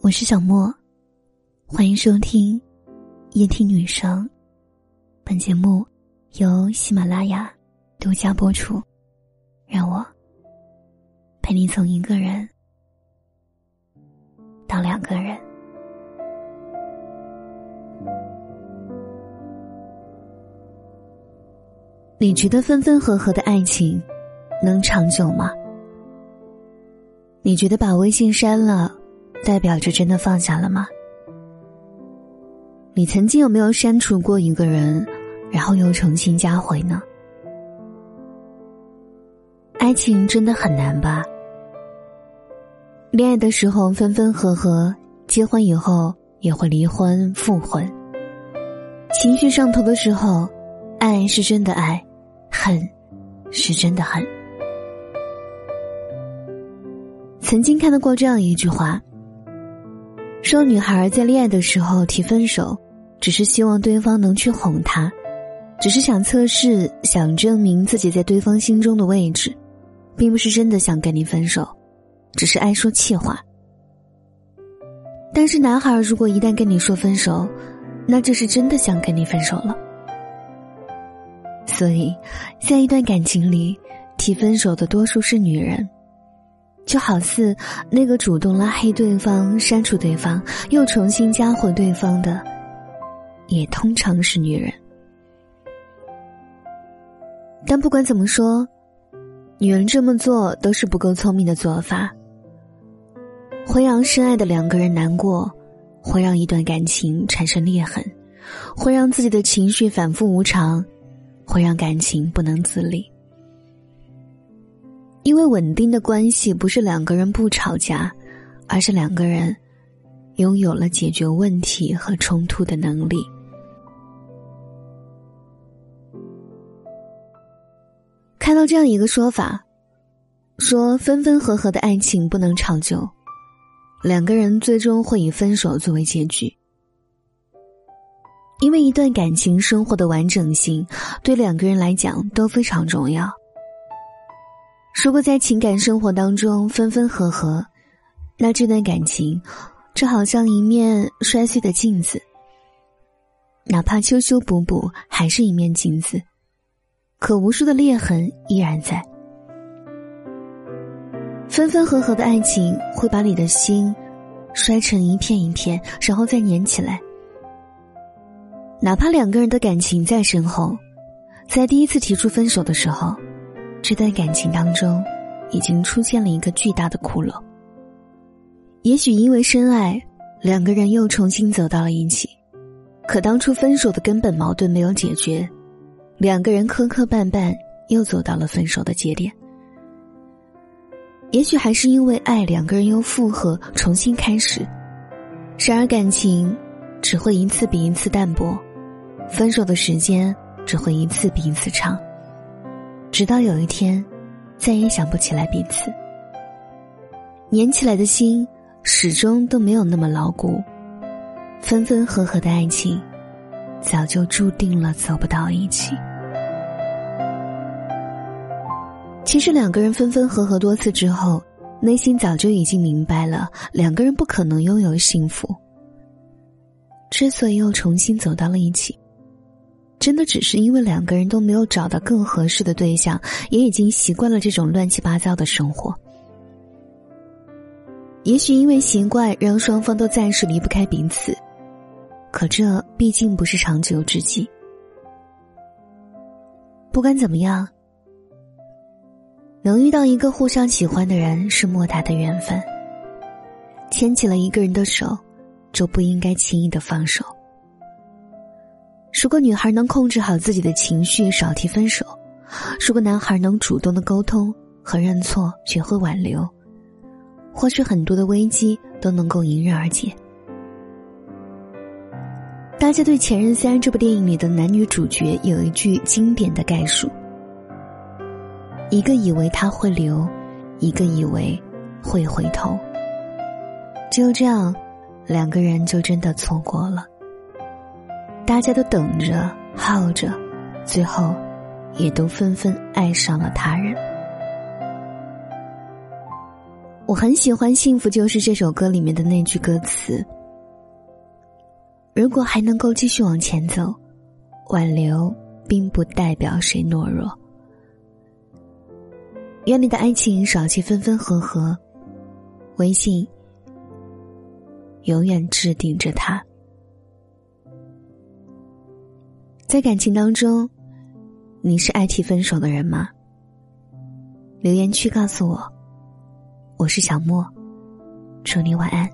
我是小莫，欢迎收听夜听女生。本节目由喜马拉雅独家播出。让我陪你从一个人到两个人。你觉得分分合合的爱情能长久吗？你觉得把微信删了，代表着真的放下了吗？你曾经有没有删除过一个人，然后又重新加回呢？爱情真的很难吧？恋爱的时候分分合合，结婚以后也会离婚复婚。情绪上头的时候，爱是真的爱，恨是真的恨。曾经看到过这样一句话：说女孩在恋爱的时候提分手，只是希望对方能去哄她，只是想测试、想证明自己在对方心中的位置，并不是真的想跟你分手，只是爱说气话。但是男孩如果一旦跟你说分手，那就是真的想跟你分手了。所以，在一段感情里，提分手的多数是女人。就好似那个主动拉黑对方、删除对方，又重新加回对方的，也通常是女人。但不管怎么说，女人这么做都是不够聪明的做法，会让深爱的两个人难过，会让一段感情产生裂痕，会让自己的情绪反复无常，会让感情不能自理。因为稳定的关系不是两个人不吵架，而是两个人拥有了解决问题和冲突的能力。看到这样一个说法，说分分合合的爱情不能长久，两个人最终会以分手作为结局。因为一段感情生活的完整性，对两个人来讲都非常重要。如果在情感生活当中分分合合，那这段感情就好像一面摔碎的镜子，哪怕修修补补，还是一面镜子，可无数的裂痕依然在。分分合合的爱情会把你的心摔成一片一片，然后再粘起来。哪怕两个人的感情再深厚，在第一次提出分手的时候。这段感情当中，已经出现了一个巨大的窟窿。也许因为深爱，两个人又重新走到了一起，可当初分手的根本矛盾没有解决，两个人磕磕绊绊又走到了分手的节点。也许还是因为爱，两个人又复合，重新开始。然而感情只会一次比一次淡薄，分手的时间只会一次比一次长。直到有一天，再也想不起来彼此，粘起来的心始终都没有那么牢固。分分合合的爱情，早就注定了走不到一起。其实两个人分分合合多次之后，内心早就已经明白了，两个人不可能拥有幸福。之所以又重新走到了一起。真的只是因为两个人都没有找到更合适的对象，也已经习惯了这种乱七八糟的生活。也许因为习惯，让双方都暂时离不开彼此，可这毕竟不是长久之计。不管怎么样，能遇到一个互相喜欢的人是莫大的缘分。牵起了一个人的手，就不应该轻易的放手。如果女孩能控制好自己的情绪，少提分手；如果男孩能主动的沟通和认错，学会挽留，或许很多的危机都能够迎刃而解。大家对《前任三》这部电影里的男女主角有一句经典的概述：一个以为他会留，一个以为会回头。就这样，两个人就真的错过了。大家都等着、耗着，最后也都纷纷爱上了他人。我很喜欢《幸福就是》这首歌里面的那句歌词：“如果还能够继续往前走，挽留并不代表谁懦弱。”愿你的爱情少些分分合合，微信永远置顶着他。在感情当中，你是爱提分手的人吗？留言区告诉我。我是小莫，祝你晚安。